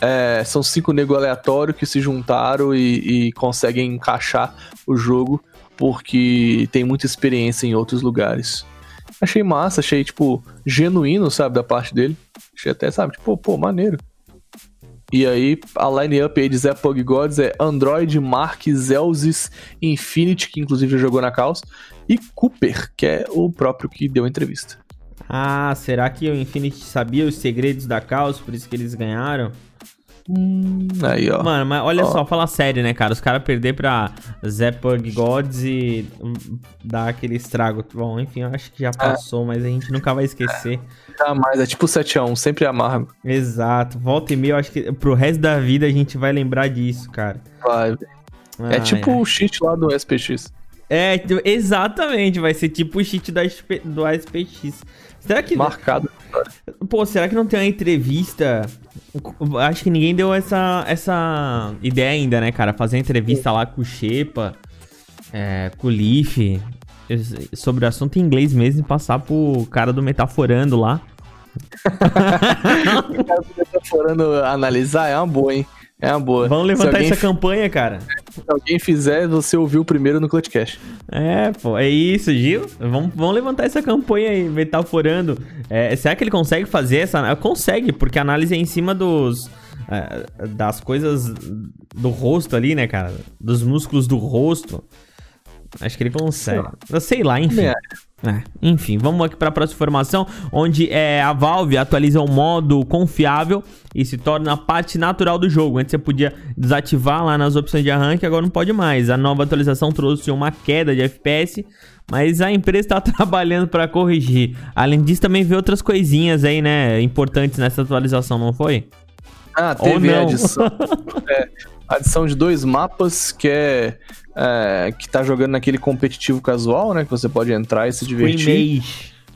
é, são cinco nego aleatórios que se juntaram e, e conseguem encaixar o jogo, porque tem muita experiência em outros lugares. Achei massa, achei, tipo, genuíno, sabe, da parte dele. Achei até, sabe, tipo, pô, maneiro. E aí, a line-up aí de Zé Pug Gods é Android, Mark, Zelzis, Infinity, que inclusive jogou na Caos, e Cooper, que é o próprio que deu a entrevista. Ah, será que o Infinity sabia os segredos da Caos, por isso que eles ganharam? Hum, aí, ó. Mano, mas olha Ó. só, fala sério, né, cara? Os caras perder pra Zepug Gods e hum, dar aquele estrago. Bom, enfim, eu acho que já passou, mas a gente nunca vai esquecer. Jamais, é tipo 7x1, sempre amargo. Exato. Volta e meia, eu acho que pro resto da vida a gente vai lembrar disso, cara. Vai. é Ai, tipo ai. o cheat lá do SPX. É, exatamente, vai ser tipo o cheat SP do ASPX. Será que. Marcado. Pô, será que não tem uma entrevista? Acho que ninguém deu essa, essa ideia ainda, né, cara? Fazer entrevista lá com o Shepa, é, com o Leaf, sobre o assunto em inglês mesmo e passar pro cara do Metaforando lá. O cara tá forando analisar, é uma boa, hein? É uma boa. Vamos levantar essa campanha, cara. se alguém fizer, você ouviu primeiro no Clutchcast. É, pô, é isso, Gil. Vamos, vamos levantar essa campanha aí, metaforando. É, será que ele consegue fazer essa? Consegue, porque a análise é em cima dos. é, das coisas do rosto ali, né, cara? Dos músculos do rosto. Acho que ele consegue. Eu sei lá, enfim. Também É, enfim, vamos aqui para a próxima informação, onde é, a Valve atualiza o modo confiável e se torna parte natural do jogo. Antes você podia desativar lá nas opções de arranque, agora não pode mais. A nova atualização trouxe uma queda de FPS, mas a empresa está trabalhando para corrigir. Além disso, também veio outras coisinhas aí, né, importantes nessa atualização, não foi? Ah, Ou teve a não. adição. é, adição de dois mapas que é, é, que tá jogando naquele competitivo casual, né? Que você pode entrar e se divertir.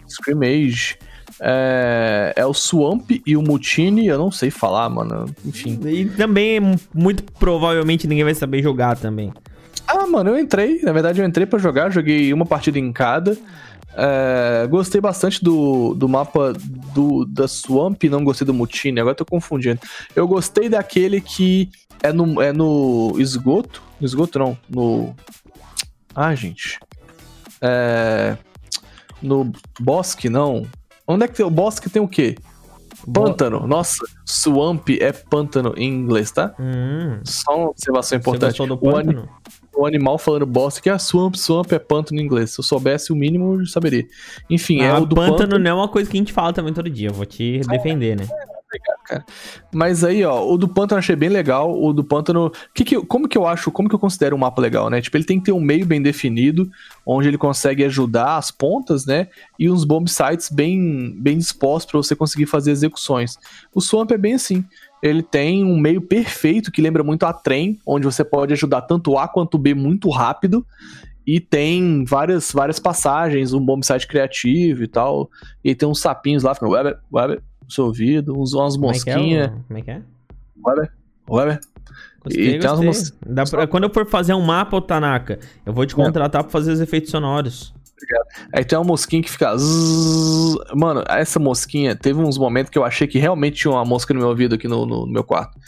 Scrimmage. É, é o Swamp e o Mutini, eu não sei falar, mano. Enfim. E também, muito provavelmente, ninguém vai saber jogar também. Ah, mano, eu entrei. Na verdade, eu entrei para jogar, joguei uma partida em cada. É, gostei bastante do, do mapa do, da Swamp, não gostei do Mutini, agora tô confundindo. Eu gostei daquele que é no, é no esgoto. No esgoto não, no. Ah, gente. É. No bosque, não. Onde é que tem o bosque tem o quê? Pântano. Nossa, swamp é pântano em inglês, tá? Hum, Só uma observação importante. você gostou do O, ani- o animal falando bosta que é swamp, swamp é pântano em inglês. Se eu soubesse o mínimo, eu saberia. Enfim, é Ah, o do pântano, pântano. não é uma coisa que a gente fala também todo dia. Eu vou te defender, né? Mas aí, ó, o do pântano eu achei bem legal. O do pântano. Que que, como que eu acho, como que eu considero um mapa legal, né? Tipo, ele tem que ter um meio bem definido, onde ele consegue ajudar as pontas, né? E uns bomb sites bem, bem dispostos para você conseguir fazer execuções. O Swamp é bem assim. Ele tem um meio perfeito que lembra muito a trem, onde você pode ajudar tanto A quanto B muito rápido. E tem várias, várias passagens, um bomb site criativo e tal. E tem uns sapinhos lá, ficando web, web, seu ouvido, uns, umas é é? mosquinhas. o- Como é que é? Web, web. Gostei, E tem umas pra- quando eu for fazer um mapa, ô Tanaka, eu vou te contratar pra fazer os efeitos sonoros. Aí tem uma mosquinha que fica. Mano, essa mosquinha, teve uns momentos que eu achei que realmente tinha uma mosca no meu ouvido aqui no, no- no meu quarto.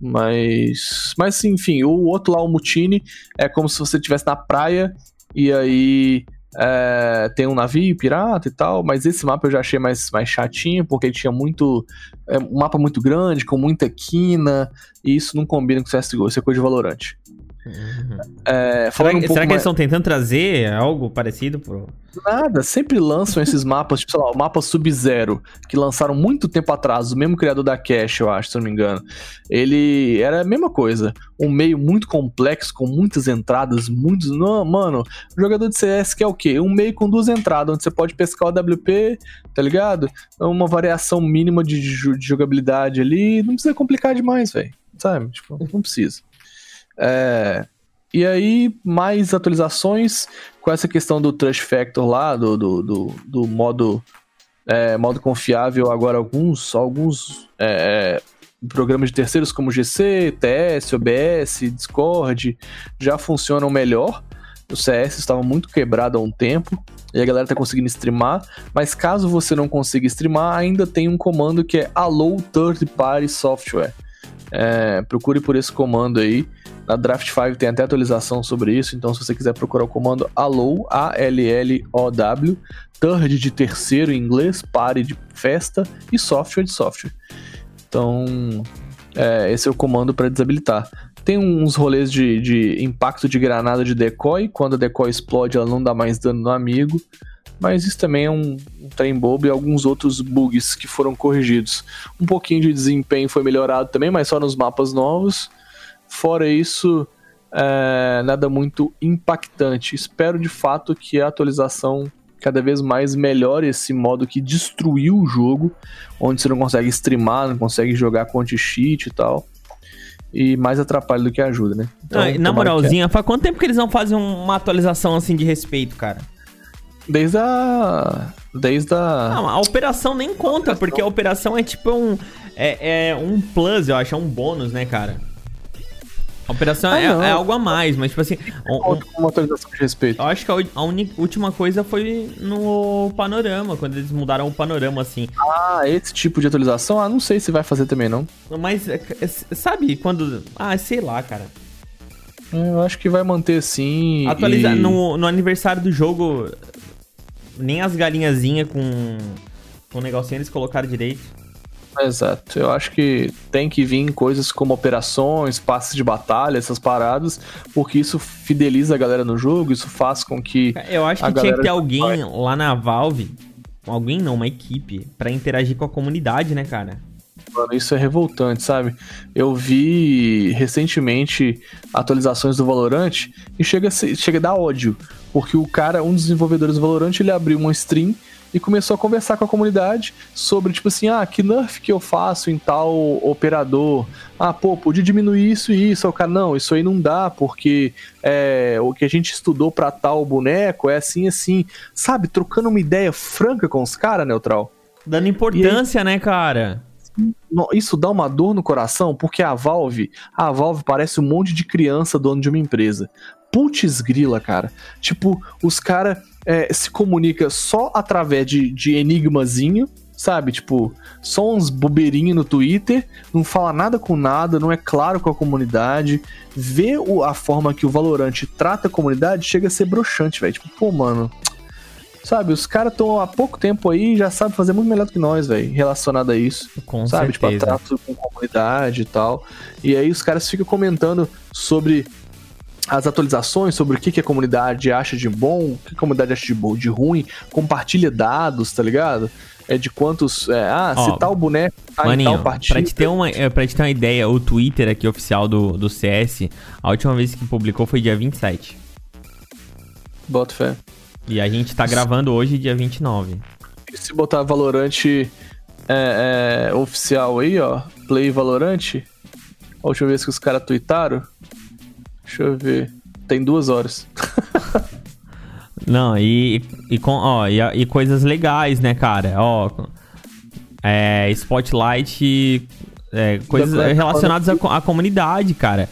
Mas. Mas enfim, o outro lá, o Mutini, é como se você estivesse na praia e aí. É, tem um navio pirata e tal, mas esse mapa eu já achei mais, mais chatinho, porque tinha muito. É, um mapa muito grande, com muita quina, e isso não combina com CSGO, isso é coisa de Valorante. É, Será, um será que eles mais- estão tentando trazer algo parecido pro. Nada, sempre lançam esses mapas, tipo, sei lá, o mapa Sub-Zero, que lançaram muito tempo atrás, o mesmo criador da Cash, eu acho, se não me engano. Ele era a mesma coisa, um meio muito complexo, com muitas entradas, muitos. Não, mano, jogador de CS quer o quê? Um meio com duas entradas, onde você pode pescar o WP, tá ligado? Uma variação mínima de, de jogabilidade ali, não precisa complicar demais, velho, sabe? Tipo, não precisa. É. E aí, mais atualizações com essa questão do Trust Factor lá, do, do, do, do modo, é, modo confiável, agora alguns, alguns é, é, programas de terceiros como GC, TS, OBS, Discord já funcionam melhor. O CS estava muito quebrado há um tempo e a galera tá conseguindo streamar, mas caso você não consiga streamar, ainda tem um comando que é Allow Third Party Software. É, procure por esse comando aí. Na Draft 5 tem até atualização sobre isso, então se você quiser procurar o comando allow, A-L-L-O-W, third de terceiro em inglês, party de festa e software de software. Então, é, esse é o comando para desabilitar. Tem uns rolês de, de impacto de granada de decoy, quando a decoy explode ela não dá mais dano no amigo, mas isso também é um, um trem bobo e alguns outros bugs que foram corrigidos. Um pouquinho de desempenho foi melhorado também, mas só nos mapas novos. Fora isso, é, nada muito impactante. Espero de fato que a atualização cada vez mais melhore esse modo que destruiu o jogo, onde você não consegue streamar, não consegue jogar com anti-cheat e tal. E mais atrapalha do que ajuda, né? Então, Ah, na que- moralzinha, faz quanto tempo que eles não fazem uma atualização assim de respeito, cara? Desde a. Desde a. Não, a operação nem conta, porque a operação é tipo um. É, é um plus, eu acho, é um bônus, né, cara? A operação Ah, é, é algo a mais, mas tipo assim. um- um- uma atualização de respeito. eu acho que a, a última coisa foi no panorama, quando eles mudaram o panorama, assim. Ah, esse tipo de atualização? Ah, não sei se vai fazer também, não. Mas, é, é, sabe, quando. Ah, sei lá, cara. Eu acho que vai manter assim. Atualizar. e- No, no aniversário do jogo, nem as galinhazinhas com. Com o negocinho eles colocaram direito. Exato. Eu acho que tem que vir coisas como operações, passes de batalha, essas paradas, porque isso fideliza a galera no jogo, isso faz com que. Eu acho que tinha que ter alguém vai. lá na Valve. Alguém não, uma equipe, pra interagir com a comunidade, né, cara? Mano, isso é revoltante, sabe? Eu vi recentemente atualizações do Valorant e chega chega a dar ódio. Porque o cara, um dos desenvolvedores do Valorant, ele abriu uma stream e começou a conversar com a comunidade sobre, tipo assim, ah, que nerf que eu faço em tal operador? Ah, pô, podia diminuir isso e isso. Aí o cara, não, isso aí não dá, porque é, o que a gente estudou pra tal boneco é assim, assim. Sabe, trocando uma ideia franca com os caras, Neutral. Dando importância, né, cara? Isso dá uma dor no coração, porque a Valve, a Valve parece um monte de criança dono de uma empresa. Putz grila, cara. Tipo, os caras se comunicam só através de, de enigmazinho, sabe? Tipo, só uns bobeirinhos no Twitter, não fala nada com nada, não é claro com a comunidade. Ver o- a forma que o Valorant trata a comunidade chega a ser broxante, velho. Tipo, pô, mano. Sabe, os caras estão há pouco tempo aí e já sabem fazer muito melhor do que nós, velho, relacionado a isso Com sabe? Tipo, a certeza. trato com comunidade e tal. E aí os caras ficam comentando sobre as atualizações, sobre o que, que a comunidade acha de bom, o que a comunidade acha de bom, de ruim, compartilha dados, tá ligado? É de quantos. é, ah, Ó, se tal boneco tá em Maninho, tal partida. pra te, ter uma, é, pra te ter uma ideia, o Twitter aqui oficial do, do CS, a última vez que publicou foi dia 27. Bota fé. E a gente tá gravando hoje, dia 29. E se botar Valorant é, é, oficial aí, ó, Play Valorant, a última vez que os caras tweetaram, deixa eu ver, tem duas horas. Não, e, e, com, ó, e, e coisas legais, né, cara? Ó, é, Spotlight, é, coisas Da- relacionadas à comunidade, cara.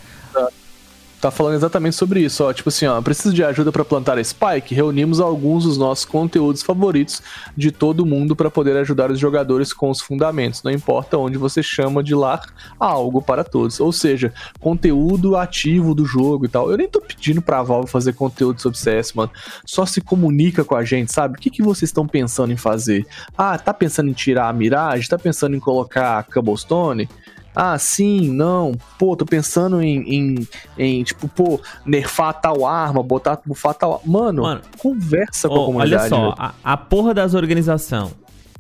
Tá falando exatamente sobre isso, ó. Tipo assim, ó, preciso de ajuda pra plantar a Spike? Reunimos alguns dos nossos conteúdos favoritos de todo mundo pra poder ajudar os jogadores com os fundamentos. Não importa onde você chama de lar, há algo para todos. Ou seja, conteúdo ativo do jogo e tal. Eu nem tô pedindo pra Valve fazer conteúdo sobre CS, mano. Só se comunica com a gente, sabe? O que, que vocês estão pensando em fazer? Ah, tá pensando em tirar a Mirage? Tá pensando em colocar a Cobblestone? Ah, sim, não. Pô, tô pensando em, em, em, tipo, pô, nerfar tal arma, botar, bufar tal arma. Mano, Mano, conversa com a Ó, comunidade. olha só, a, a porra das organização,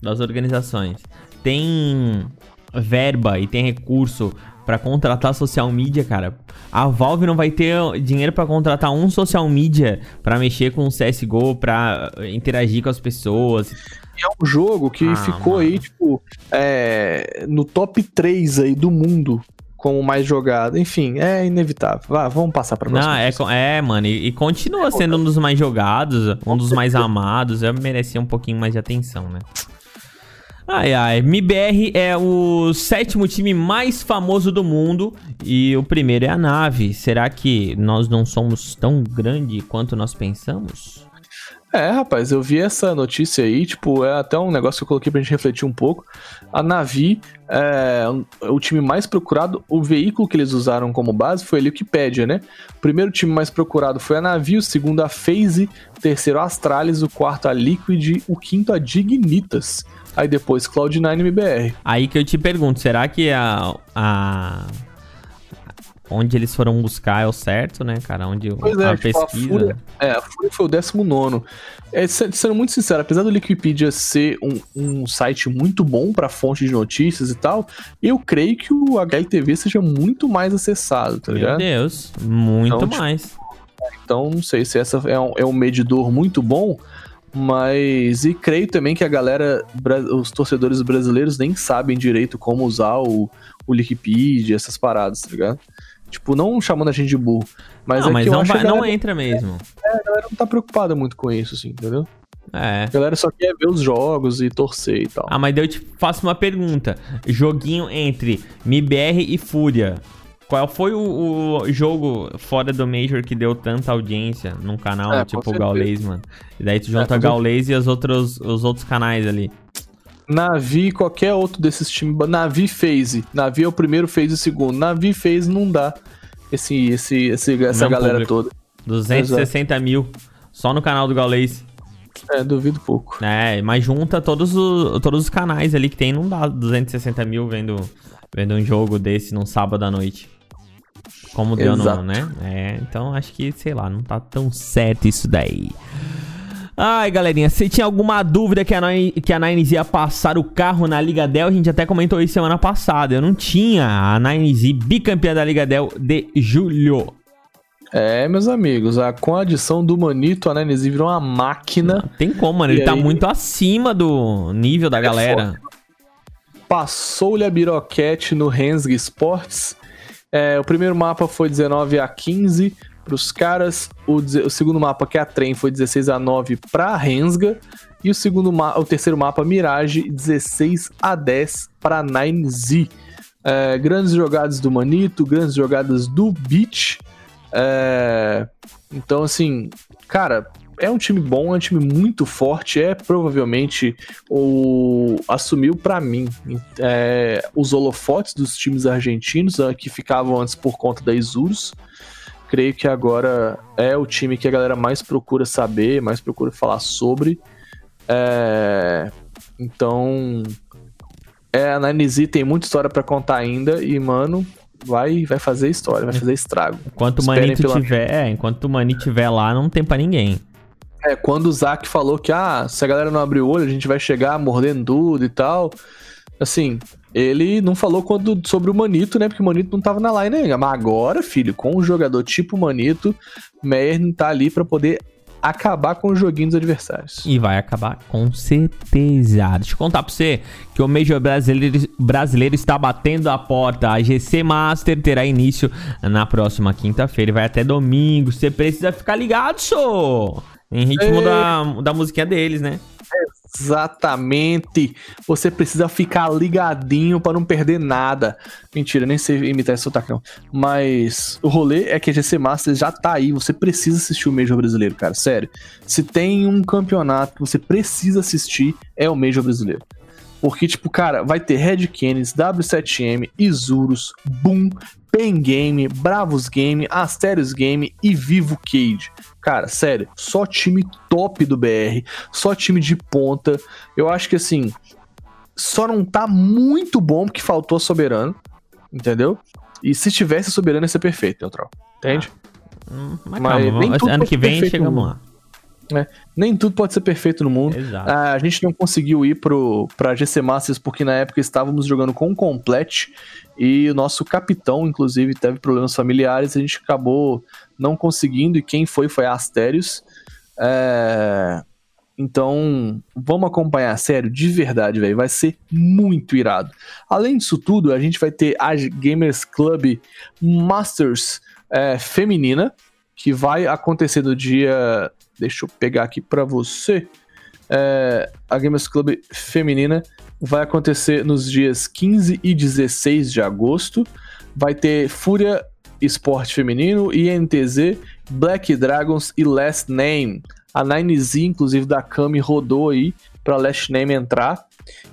das organizações, tem verba e tem recurso pra contratar social media, cara. A Valve não vai ter dinheiro pra contratar um social media pra mexer com o CSGO, pra interagir com as pessoas. É um jogo que Ah, ficou mano. aí, tipo, é, no top 3 aí do mundo como mais jogado. Enfim, é inevitável. Vá, vamos passar pra Não, próxima. é, co- é, mano, e, e continua sendo um dos mais jogados, um dos mais amados. Eu merecia um pouquinho mais de atenção, né? Ai, ai. MBR é o sétimo time mais famoso do mundo e o primeiro é a nave. Será que nós não somos tão grande quanto nós pensamos? É, rapaz, eu vi essa notícia aí, tipo, é até um negócio que eu coloquei pra gente refletir um pouco. A Navi é o time mais procurado, o veículo que eles usaram como base foi a Wikipedia, né? O primeiro time mais procurado foi a Navi, o segundo a FaZe, o terceiro a Astralis, o quarto a Liquid, o quinto a Dignitas. Aí depois Cloud9 MBR. Aí que eu te pergunto, será que a. a... Onde eles foram buscar é o certo, né, cara? Onde Pois é, a tipo, a pesquisa. Fúria, é, a Fúria foi o 19. É, se- sendo muito sincero, apesar do Wikipedia ser um, um site muito bom para fonte de notícias e tal, eu creio que o HLTV seja muito mais acessado, tá Meu ligado? Deus, muito Então, tipo, mais. Então, não sei se essa é um, é um medidor muito bom, mas. E creio também que a galera, os torcedores brasileiros nem sabem direito como usar o, o Wikipedia, essas paradas, tá ligado? Tipo, não chamando a gente de burro. Mas não, é mas que eu não, acho vai- não entra mesmo. a galera não tá preocupada muito com isso, assim, entendeu? É. A galera só quer ver os jogos e torcer e tal. Ah, mas daí eu te faço uma pergunta. Joguinho entre MBR e Fúria. Qual foi o, o jogo fora do Major que deu tanta audiência num canal, É, tipo o. Gaulês, mano? E daí tu junta com Gaulês e os outros, os outros canais ali. Navi, qualquer outro desses times. Navi FaZe. Navi é o primeiro, FaZe o segundo. Navi FaZe não dá esse, esse, esse, essa Não galera público. toda. 260 mil. Só no canal do Gaulês. É, duvido pouco. É, mas junta todos, os todos os canais ali que tem, não dá 260 mil vendo, vendo um jogo desse num sábado à noite. Como deu Exato. né? É, então acho que, sei lá, não tá tão certo isso daí. Ai, galerinha, se tinha alguma dúvida que a, Nine, que a Nines ia passar o carro na Liga Dell, a gente até comentou isso semana passada. Eu não tinha a Nines bicampeã da Liga Dell de julho. É, meus amigos, a, com a adição do Manito, a Nanesi virou uma máquina. Não tem como, mano. Ele tá aí? É muito acima do nível da galera. Passou-lhe a Biroquete no Hensg Sports. É, o primeiro mapa foi 19 a 15. Pros caras. O, o, segundo mapa, que é a trem, foi 16 a 9 pra Rensga. E o segundo o terceiro mapa, Mirage, 16 a 10 para 9Z. É, grandes jogadas do Manito, grandes jogadas do Beach. É, então, assim, cara, é um time bom, é um time muito forte, é provavelmente o assumiu para mim é, os holofotes dos times argentinos né, que ficavam antes por conta da Isurus. Creio que agora é o time que a galera mais procura saber, mais procura falar sobre. É, então, é, a Nine tem muita história para contar ainda e, mano, vai vai fazer história, vai fazer estrago. Enquanto o Manito pela... tiver, é, enquanto o Manito tiver lá, não tem para ninguém. É, quando o Zack falou que, ah, se a galera não abrir o olho, a gente vai chegar mordendo tudo e tal. Assim, ele não falou quando, sobre o Manito, né? Porque o Manito não tava na line ainda. Mas agora, filho, com um jogador tipo Manito, Meyer tá ali para poder acabar com o joguinho dos adversários. E vai acabar com certeza. Deixa eu contar pra você que o Major brasileiro, brasileiro está batendo a porta. A GC Master terá início na próxima quinta-feira e vai até domingo. Você precisa ficar ligado, só. Em ritmo é... da, da musiquinha deles, né? Exatamente. Você precisa ficar ligadinho para não perder nada. Mentira, nem sei imitar esse sotacão. Mas o rolê é que a GC Masters já tá aí. Você precisa assistir o Major Brasileiro, cara. Sério. Se tem um campeonato que você precisa assistir, é o Major Brasileiro. Porque, tipo, cara, vai ter Red Canids, W7M, Isurus, Boom, Pen Game, Bravos Game, Asterios Game e Vivo Cage. Cara, sério, só time top do BR, só time de ponta. Eu acho que assim, só não tá muito bom porque faltou Soberano, entendeu? E se tivesse Soberano ia ser perfeito, Neutral. Entende? Ah, mas, mas calma, ano que vem chegamos lá. É, nem tudo pode ser perfeito no mundo. Ah, a gente não conseguiu ir pro, pra GC Masters porque na época estávamos jogando com o Complete e o nosso capitão, inclusive, teve problemas familiares. A gente acabou não conseguindo e quem foi foi a Asterios. É... Então, vamos acompanhar, sério, de verdade, velho. Vai ser muito irado. Além disso tudo, a gente vai ter a Gamers Club Masters é, feminina, que vai acontecer no dia Deixa eu pegar aqui para você. É, a Gamers Club feminina vai acontecer nos dias 15 e 16 de agosto. Vai ter Fúria Esporte Feminino, INTZ, Black Dragons e Last Name. A 9Z, inclusive, da Kami rodou aí para Last Name entrar.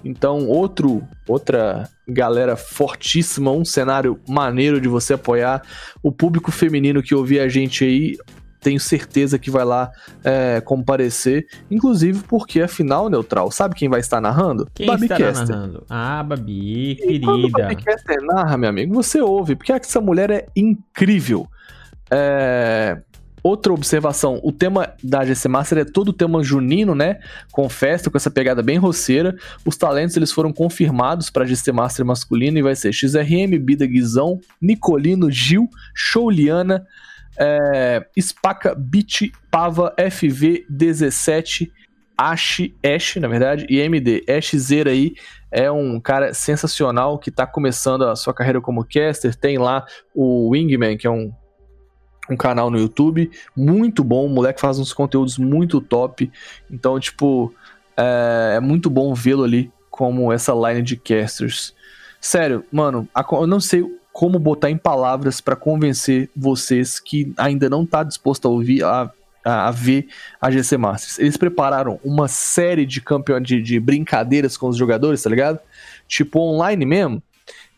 Então, outro, outra galera fortíssima, um cenário maneiro de você apoiar. O público feminino que ouvia a gente aí, tenho certeza que vai lá é, comparecer, inclusive porque afinal, Neutral, sabe quem vai estar narrando? Quem Babi estará Caster. narrando? Ah, Babi, querida. quando Babi Caster narra, meu amigo, você ouve, porque essa mulher é incrível. É... Outra observação, o tema da GC Master é todo o tema junino, né? Com festa, com essa pegada bem roceira. Os talentos eles foram confirmados para a GC Master masculino e vai ser XRM, Bida Guizão, Nicolino, Gil, Shouliana, é, Spaca, Bit, Pava, FV, 17, Ash, Ash, na verdade, e MD. Ash Zera aí é um cara sensacional que tá começando a sua carreira como caster. Tem lá o Wingman, que é um, um canal no YouTube, muito bom. O moleque faz uns conteúdos muito top. Então, tipo, é, é muito bom vê-lo ali como essa line de casters. Sério, mano, eu não sei como botar em palavras para convencer vocês que ainda não tá disposto a ouvir, a, a, a, ver a GC Masters. Eles prepararam uma série de campeões de, de brincadeiras com os jogadores, tá ligado? Tipo online mesmo.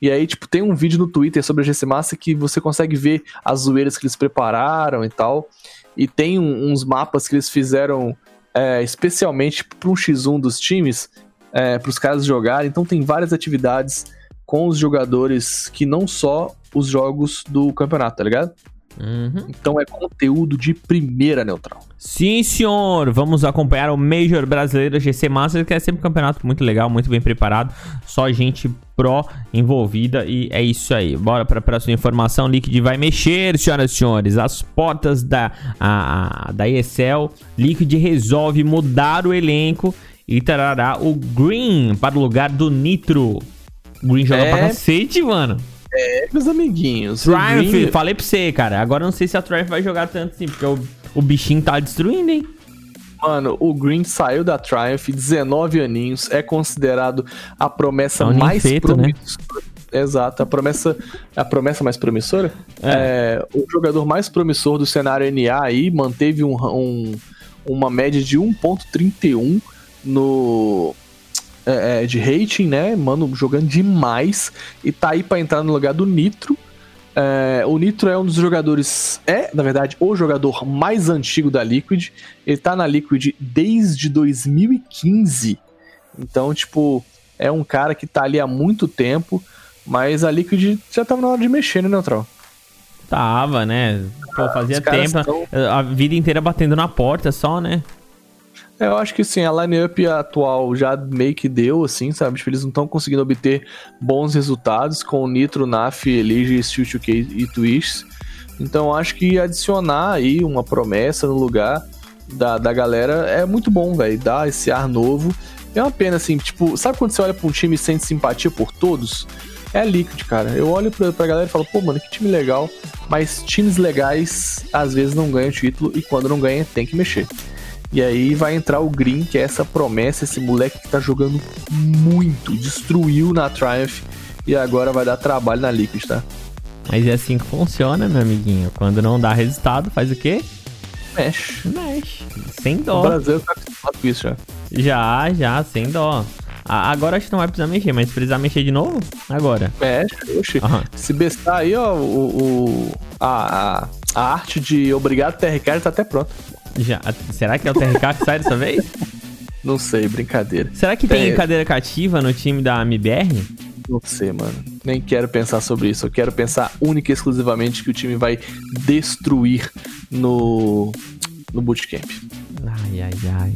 E aí, tipo, tem um vídeo no Twitter sobre a GC Master que você consegue ver as zoeiras que eles prepararam e tal. E tem um, uns mapas que eles fizeram é, especialmente para um X1 dos times, é, para os caras jogarem. Então tem várias atividades com os jogadores que não só os jogos do campeonato, tá ligado? Uhum. Então é conteúdo de primeira neutral. Sim, senhor. Vamos acompanhar o Major Brasileiro GC Masters, que é sempre um campeonato muito legal, muito bem preparado. Só gente pró envolvida e é isso aí. Bora para a próxima informação. Liquid vai mexer, senhoras e senhores. As portas da, a, a, da ESL. Liquid resolve mudar o elenco e trará o Green para o lugar do Nitro. Green joga é... pra cacete, mano. É, meus amiguinhos. o Triumph, Green- falei pra você, cara. Agora eu não sei se a Triumph vai jogar tanto assim, porque o, o bichinho tá destruindo, hein? Mano, o Green saiu da Triumph, 19 aninhos, é considerado a promessa É um mais ninfeto, né? promissora. Exato, a promessa, a promessa mais promissora. É, o jogador mais promissor do cenário NA aí manteve um, um- uma média de 1.31 no é, é, de rating, né? Mano, jogando demais e tá aí pra entrar no lugar do Nitro. É, o Nitro é um dos jogadores, é, na verdade, o jogador mais antigo da Liquid. Ele tá na Liquid desde 2015. Então, tipo, é um cara que tá ali há muito tempo, mas a Liquid já tava na hora de mexer, né, Neutral? Tava, né? Pô, fazia caras tempo. tão- A vida inteira batendo na porta só, né? É, Eu acho que sim, a line-up atual já meio que deu, assim, sabe? Tipo, eles não estão conseguindo obter bons resultados com o Nitro, Naf, Elige, Steel2K e Twist. Então acho que adicionar aí uma promessa no lugar da, da galera é muito bom, velho. Dar esse ar novo. É uma pena, assim, tipo, sabe quando você olha pra um time e sente simpatia por todos? É a Liquid, cara. Eu olho pra, pra galera e falo, pô, mano, que time legal. Mas times legais às vezes não ganham título e quando não ganha tem que mexer. E aí vai entrar o Green, que é essa promessa, esse moleque que tá jogando muito, destruiu na Triumph e agora vai dar trabalho na Liquid, tá? Mas é assim que funciona, meu amiguinho. Quando não dá resultado, faz o quê? Mexe. Mexe. Sem O dó. Brasil tá acostumado com isso já. Já, já, sem dó. Agora acho que não vai precisar mexer, mas se precisar mexer de novo, agora. Mexe, oxi. Aham. Se bestar aí, ó, o, o- a, a, a arte de obrigado TRK já tá até pronta. Já. Será que é o TRK que sai dessa vez? Não sei, brincadeira. Será que tem É. cadeira cativa no time da MBR? Não sei, mano. Nem quero pensar sobre isso. Eu quero pensar única e exclusivamente que o time vai destruir no, no bootcamp. Ai, ai, ai.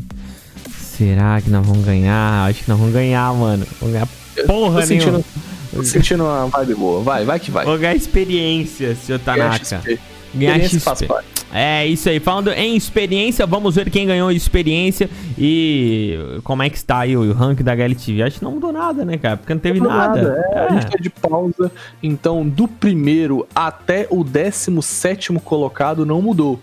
Será que nós vamos ganhar? Acho que nós vamos ganhar, mano. Vamos ganhar porra Tô nenhuma. sentindo, tô sentindo uma vibe boa. Vai, vai que vai. Vamos ganhar experiência, senhor Tanaka. XP. Ganhar Experiência faz XP. É isso aí. Falando em experiência, vamos ver quem ganhou experiência e como é que está aí o rank da HLTV. Acho que não mudou nada, né, cara? Porque não teve Não nada. É, A gente tá de pausa. Então, do primeiro até o 17 colocado não mudou.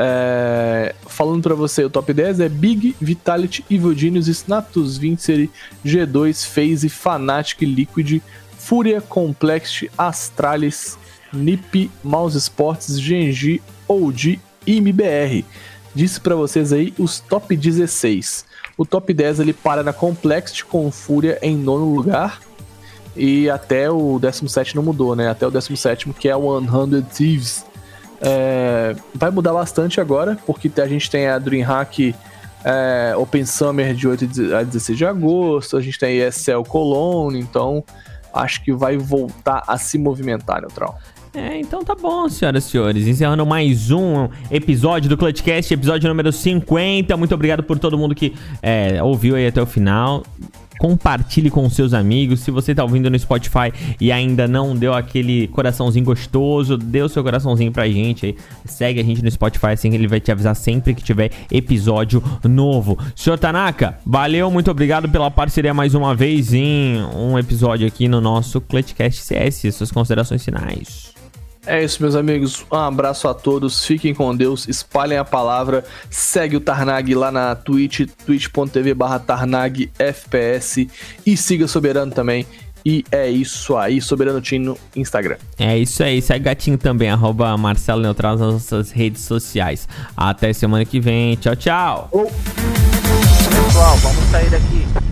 É, falando pra você, o top 10 é Big, Vitality, Evil Genius, Snatus, Vincere, G2, FaZe, Fnatic, Liquid, Fúria, Complexity, Astralis, NiP, Mouse Sports, Genji, OG e MBR. Disse pra vocês aí os top 16. O top 10 ele para na Complexity com Fúria em nono lugar. E até o 17 não mudou, né? Até o 17 que é o 100 Thieves. É, vai mudar bastante agora, porque a gente tem a DreamHack é, Open Summer de 8 a 16 de agosto, a gente tem ESL Cologne, então acho que vai voltar a se movimentar, Neutral. É, então tá bom, senhoras e senhores. Encerrando mais um episódio do Clutchcast, episódio número 50. Muito obrigado por todo mundo que é, ouviu aí até o final. Compartilhe com seus amigos. Se você tá ouvindo no Spotify e ainda não deu aquele coraçãozinho gostoso, dê o seu coraçãozinho pra gente aí. Segue a gente no Spotify, assim ele vai te avisar sempre que tiver episódio novo. Senhor Tanaka, valeu, muito obrigado pela parceria mais uma vez em um episódio aqui no nosso Clutchcast CS. Suas considerações finais. É isso, meus amigos. Um abraço a todos. Fiquem com Deus. Espalhem a palavra. Segue o Tarnag lá na Twitch, twitch.tv barra Tarnag FPS. E siga Soberano também. E é isso aí, Soberano Team no Instagram. É isso aí, segue gatinho também, arroba Marcelo Neutral nas nossas redes sociais. Até semana que vem, tchau, tchau! Pessoal, vamos sair daqui.